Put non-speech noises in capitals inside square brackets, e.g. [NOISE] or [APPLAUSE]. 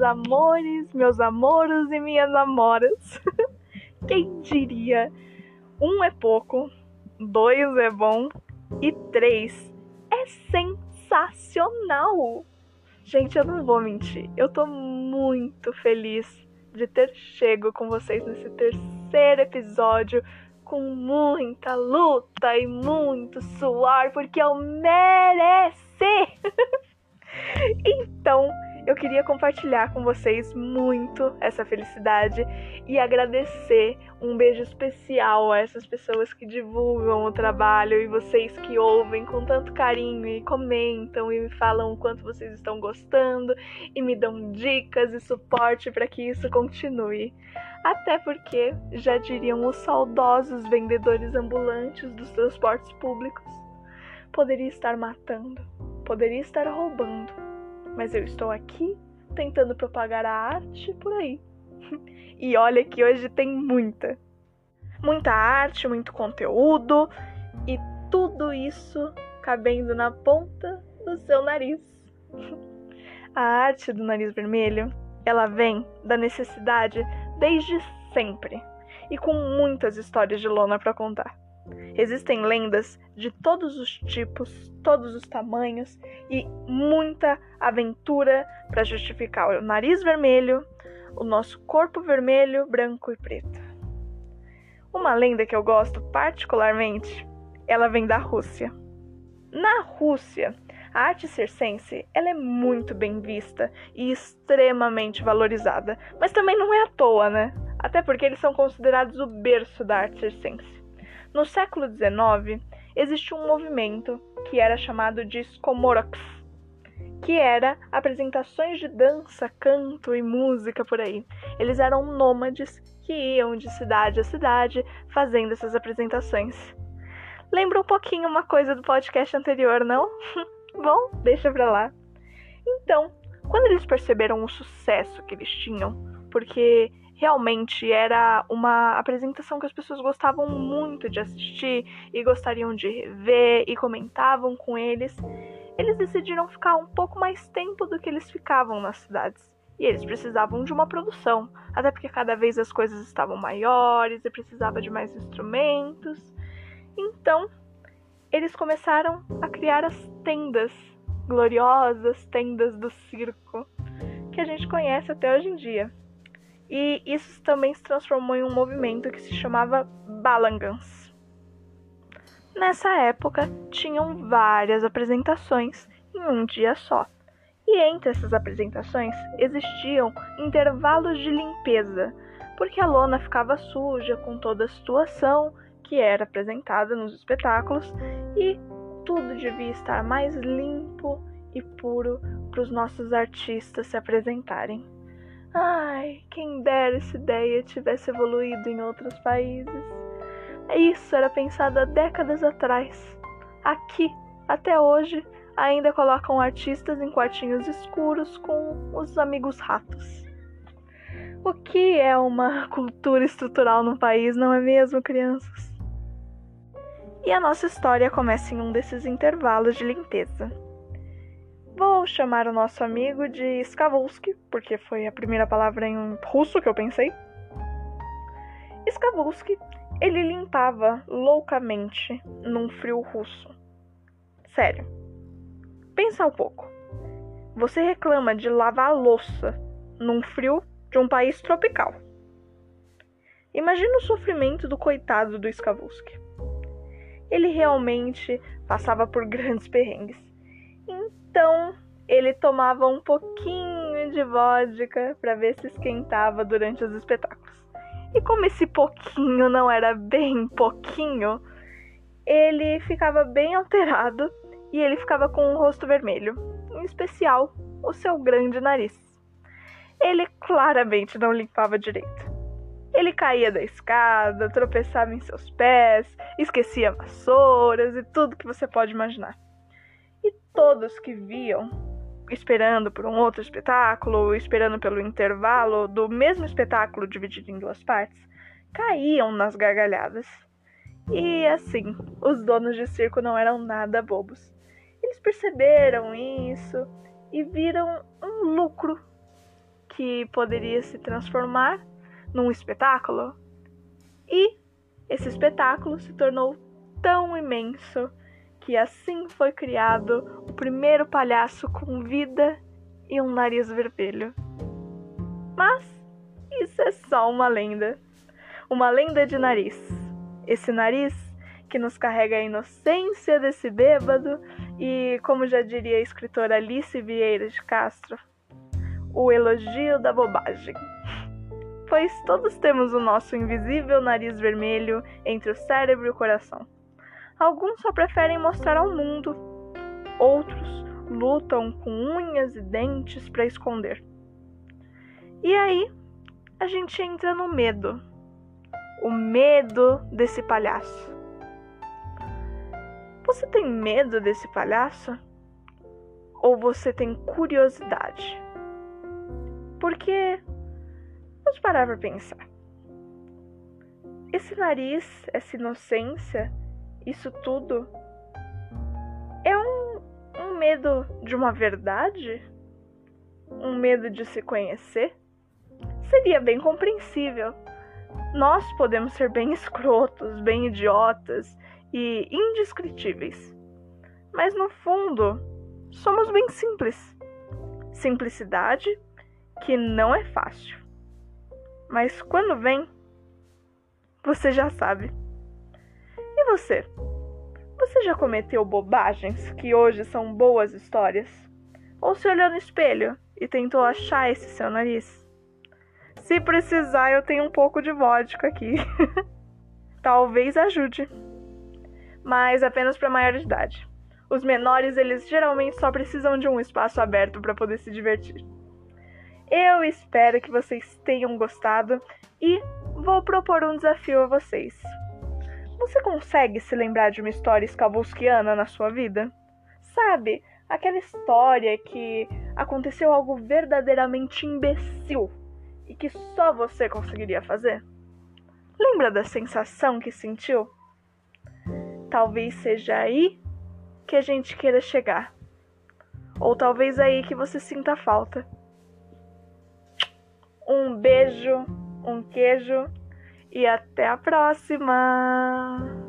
meus amores, meus amoros e minhas amoras. [LAUGHS] Quem diria? Um é pouco, dois é bom e três é sensacional. Gente, eu não vou mentir. Eu tô muito feliz de ter chego com vocês nesse terceiro episódio com muita luta e muito suor, porque eu mereci. [LAUGHS] então, eu queria compartilhar com vocês muito essa felicidade e agradecer um beijo especial a essas pessoas que divulgam o trabalho e vocês que ouvem com tanto carinho e comentam e me falam o quanto vocês estão gostando e me dão dicas e suporte para que isso continue. Até porque, já diriam os saudosos vendedores ambulantes dos transportes públicos, poderia estar matando, poderia estar roubando mas eu estou aqui tentando propagar a arte por aí. [LAUGHS] e olha que hoje tem muita. Muita arte, muito conteúdo e tudo isso cabendo na ponta do seu nariz. [LAUGHS] a arte do nariz vermelho, ela vem da necessidade desde sempre e com muitas histórias de lona para contar. Existem lendas de todos os tipos, todos os tamanhos e muita aventura para justificar o nariz vermelho, o nosso corpo vermelho, branco e preto. Uma lenda que eu gosto particularmente, ela vem da Rússia. Na Rússia, a arte circense ela é muito bem vista e extremamente valorizada, mas também não é à toa, né? Até porque eles são considerados o berço da arte circense. No século XIX, existiu um movimento que era chamado de Skomorox, que era apresentações de dança, canto e música por aí. Eles eram nômades que iam de cidade a cidade fazendo essas apresentações. Lembra um pouquinho uma coisa do podcast anterior, não? [LAUGHS] Bom, deixa pra lá. Então, quando eles perceberam o sucesso que eles tinham, porque realmente era uma apresentação que as pessoas gostavam muito de assistir e gostariam de rever e comentavam com eles, eles decidiram ficar um pouco mais tempo do que eles ficavam nas cidades. E eles precisavam de uma produção, até porque cada vez as coisas estavam maiores e precisava de mais instrumentos. Então, eles começaram a criar as tendas gloriosas, tendas do circo, que a gente conhece até hoje em dia. E isso também se transformou em um movimento que se chamava Balangans. Nessa época, tinham várias apresentações em um dia só. E entre essas apresentações existiam intervalos de limpeza, porque a lona ficava suja com toda a situação que era apresentada nos espetáculos e tudo devia estar mais limpo e puro para os nossos artistas se apresentarem. Ai, quem dera essa ideia tivesse evoluído em outros países. Isso era pensado há décadas atrás. Aqui, até hoje, ainda colocam artistas em quartinhos escuros com os amigos ratos. O que é uma [LAUGHS] cultura estrutural num país, não é mesmo, crianças? E a nossa história começa em um desses intervalos de limpeza. Vou chamar o nosso amigo de Skavulski, porque foi a primeira palavra em russo que eu pensei. Skavulski, ele limpava loucamente num frio russo. Sério. Pensa um pouco. Você reclama de lavar louça num frio de um país tropical. Imagina o sofrimento do coitado do Skavulski. Ele realmente passava por grandes perrengues. Então ele tomava um pouquinho de vodka para ver se esquentava durante os espetáculos. E como esse pouquinho não era bem pouquinho, ele ficava bem alterado e ele ficava com o rosto vermelho, em especial o seu grande nariz. Ele claramente não limpava direito. Ele caía da escada, tropeçava em seus pés, esquecia vassouras e tudo que você pode imaginar. E todos que viam, esperando por um outro espetáculo, esperando pelo intervalo do mesmo espetáculo dividido em duas partes, caíam nas gargalhadas. E assim, os donos de circo não eram nada bobos. Eles perceberam isso e viram um lucro que poderia se transformar num espetáculo. E esse espetáculo se tornou tão imenso que assim foi criado o primeiro palhaço com vida e um nariz vermelho. Mas isso é só uma lenda. Uma lenda de nariz. Esse nariz que nos carrega a inocência desse bêbado e, como já diria a escritora Alice Vieira de Castro, o elogio da bobagem. Pois todos temos o nosso invisível nariz vermelho entre o cérebro e o coração. Alguns só preferem mostrar ao mundo, outros lutam com unhas e dentes para esconder. E aí, a gente entra no medo. O medo desse palhaço. Você tem medo desse palhaço? Ou você tem curiosidade? Porque vamos parar para pensar. Esse nariz, essa inocência, isso tudo é um, um medo de uma verdade? Um medo de se conhecer? Seria bem compreensível. Nós podemos ser bem escrotos, bem idiotas e indescritíveis. Mas no fundo, somos bem simples. Simplicidade que não é fácil. Mas quando vem, você já sabe. Você? Você já cometeu bobagens que hoje são boas histórias? Ou se olhou no espelho e tentou achar esse seu nariz? Se precisar, eu tenho um pouco de vodka aqui. [LAUGHS] Talvez ajude. Mas apenas para maior de idade. Os menores, eles geralmente só precisam de um espaço aberto para poder se divertir. Eu espero que vocês tenham gostado e vou propor um desafio a vocês. Você consegue se lembrar de uma história escavosquiana na sua vida? Sabe, aquela história que aconteceu algo verdadeiramente imbecil e que só você conseguiria fazer? Lembra da sensação que sentiu? Talvez seja aí que a gente queira chegar. Ou talvez aí que você sinta falta. Um beijo, um queijo e até a próxima!